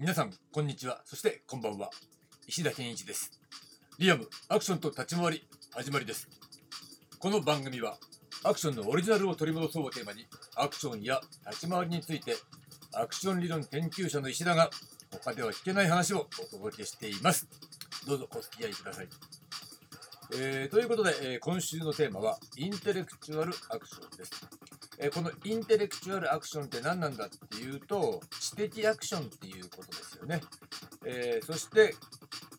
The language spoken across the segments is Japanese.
皆さん、こんにちは。そして、こんばんは。石田健一です。リアム、アクションと立ち回り、始まりです。この番組は、アクションのオリジナルを取り戻そうをテーマに、アクションや立ち回りについて、アクション理論研究者の石田が、他では聞けない話をお届けしています。どうぞお付き合いください。えーということで、えー今週のテーマは、インテレクチュアルアクションです。えこのインテレクチュアルアクションって何なんだっていうと知的アクションっていうことですよね、えーそして、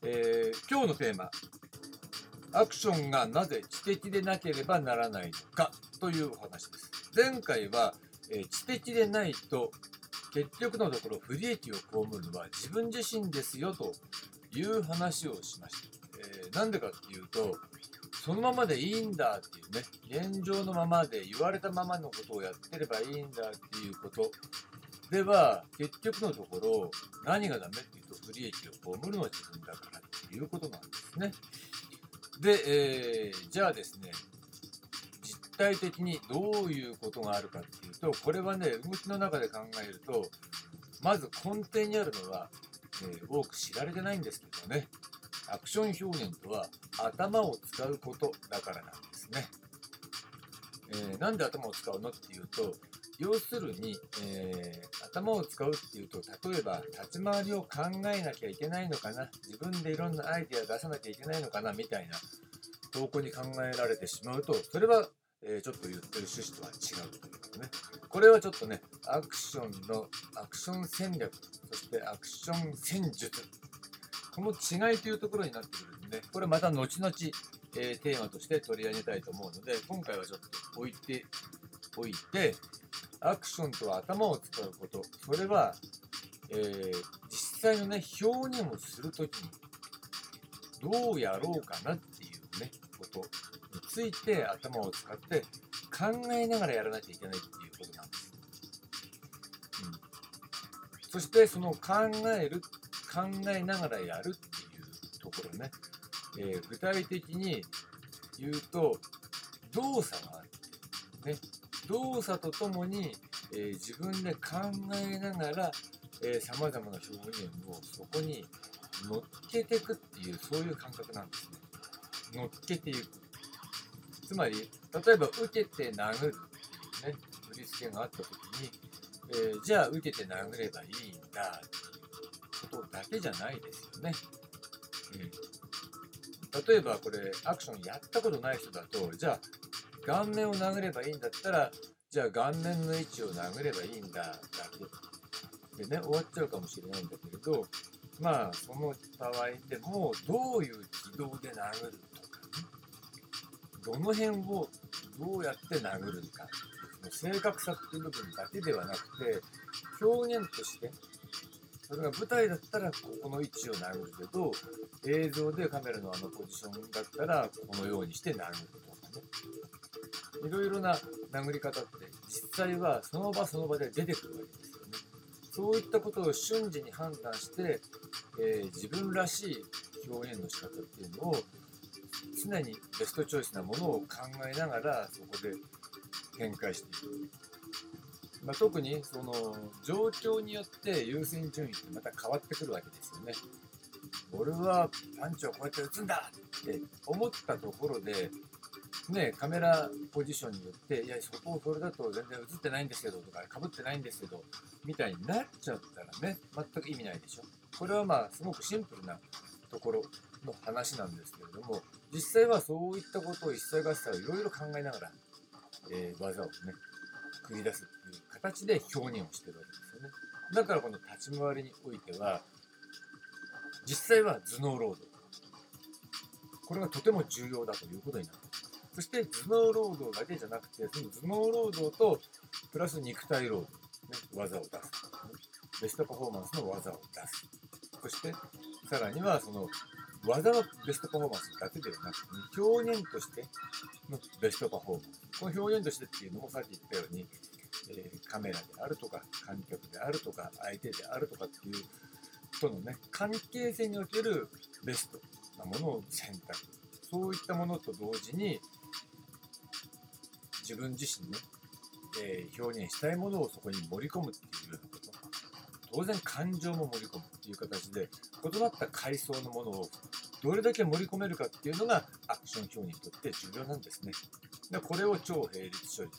えー今日のテーマ。アクションがなぜ知的でなければならないのかというお話です。前回は、えー知的でないと結局のところ不利益を被るのは自分自身ですよという話をしました、えーなんでかっていうとそのままでいいんだっていうね現状のままで言われたままのことをやってればいいんだっていうことでは結局のところ何がダメっていうと不利益を被るのは自分だからっていうことなんですね。で、えーじゃあですね実体的にどういうことがあるかっていうとこれはね動きの中で考えるとまず根底にあるのは、えー多く知られてないんですけどね。アクション表現とは頭を使うことだからなんですね。えーなんで頭を使うのっていうと要するに、えー頭を使うっていうと例えば立ち回りを考えなきゃいけないのかな自分でいろんなアイデア出さなきゃいけないのかなみたいな方向に考えられてしまうとそれは、えーちょっと言ってる趣旨とは違うということね。これはちょっとねアクションのアクション戦略そしてアクション戦術この違いというところになってくるんで、これまた後々、えーテーマとして取り上げたいと思うので、今回はちょっと置いておいて、アクションとは頭を使うこと、それは、えー実際のね、表現をするときに、どうやろうかなっていうね、ことについて頭を使って考えながらやらなきゃいけないっていうことなんです。うん、そしてその考える考えながらやるっていうところね、えー具体的に言うと動作がある、ね、動作とともに、えー自分で考えながらさまざまな表現をそこに乗っけていくっていうそういう感覚なんですね。乗っけていく。つまり例えば受けて殴るっていうね振り付けがあった時に、えーじゃあ受けて殴ればいいんだことだ。けじゃないですよね。うん、例えばこれアクションやったことない人だとじゃあ顔面を殴ればいいんだったらじゃあ顔面の位置を殴ればいいんだだけ。でね終わっちゃうかもしれないんだけれどまあその場合でもどういう軌道で殴るとかね。どの辺をどうやって殴るか。正確さっていう部分だけではなくて表現としてそれが舞台だったらここの位置を殴るけど映像でカメラのあのポジションだったらこのようにして殴るとかね。いろいろな殴り方って実際はその場その場で出てくるわけですよね。そういったことを瞬時に判断して、えー自分らしい表現の仕方っていうのを常にベストチョイスなものを考えながらそこで展開していく。まあ、特にその状況によって優先順位ってまた変わってくるわけですよね。俺はパンチをこうやって打つんだって思ったところで、ね、カメラポジションによって、いや、そこをそれだと全然映ってないんですけどとか、かぶってないんですけど、みたいになっちゃったらね、全く意味ないでしょ。これはまあ、すごくシンプルなところの話なんですけれども、実際はそういったことを一切合切いろいろ考えながら、えー技をね、繰り出すっていう形で表現をしてるわけですよね。だからこの立ち回りにおいては、実際は頭脳労働。これがとても重要だということになる。そして頭脳労働だけじゃなくて、その頭脳労働とプラス肉体労働、ね、技を出す。ベストパフォーマンスの技を出す。そして、さらにはその技のベストパフォーマンスだけではなくて、表現としてのベストパフォーマンス。この表現としてっていうのもさっき言ったように、えーカメラであるとか、観客であるとか、相手であるとかっていうとのね、関係性におけるベストなものを選択。そういったものと同時に、自分自身ね、えー表現したいものをそこに盛り込むっていうようなこ。当然感情も盛り込むという形で異なった階層のものをどれだけ盛り込めるかっていうのがアクション表にとって重要なんですね。でこれを超並列処理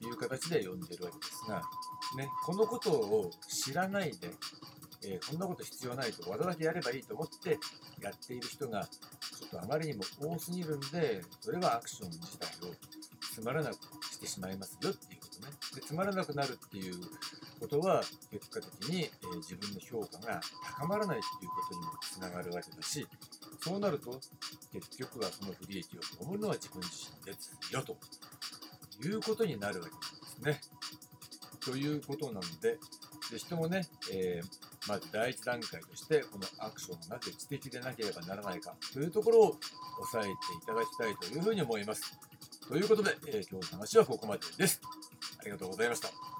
という形で呼んでるわけですが、ね、このことを知らないで、えー、こんなこと必要ないと技だけやればいいと思ってやっている人がちょっとあまりにも多すぎるんでそれはアクション自体をつまらなくしてしまいますよっていうことね。でつまらなくなるっていうことは結果的に、えー、自分の評価が高まらないっていうことにもつながるわけだしそうなると結局はその不利益を被るのは自分自身ですよということになるわけなんですね。ということなのでで人もね、えー、まず第一段階としてこのアクションがなぜ知的でなければならないかというところを押さえていただきたいというふうに思います。ということで、えー、今日の話はここまでです。ありがとうございました。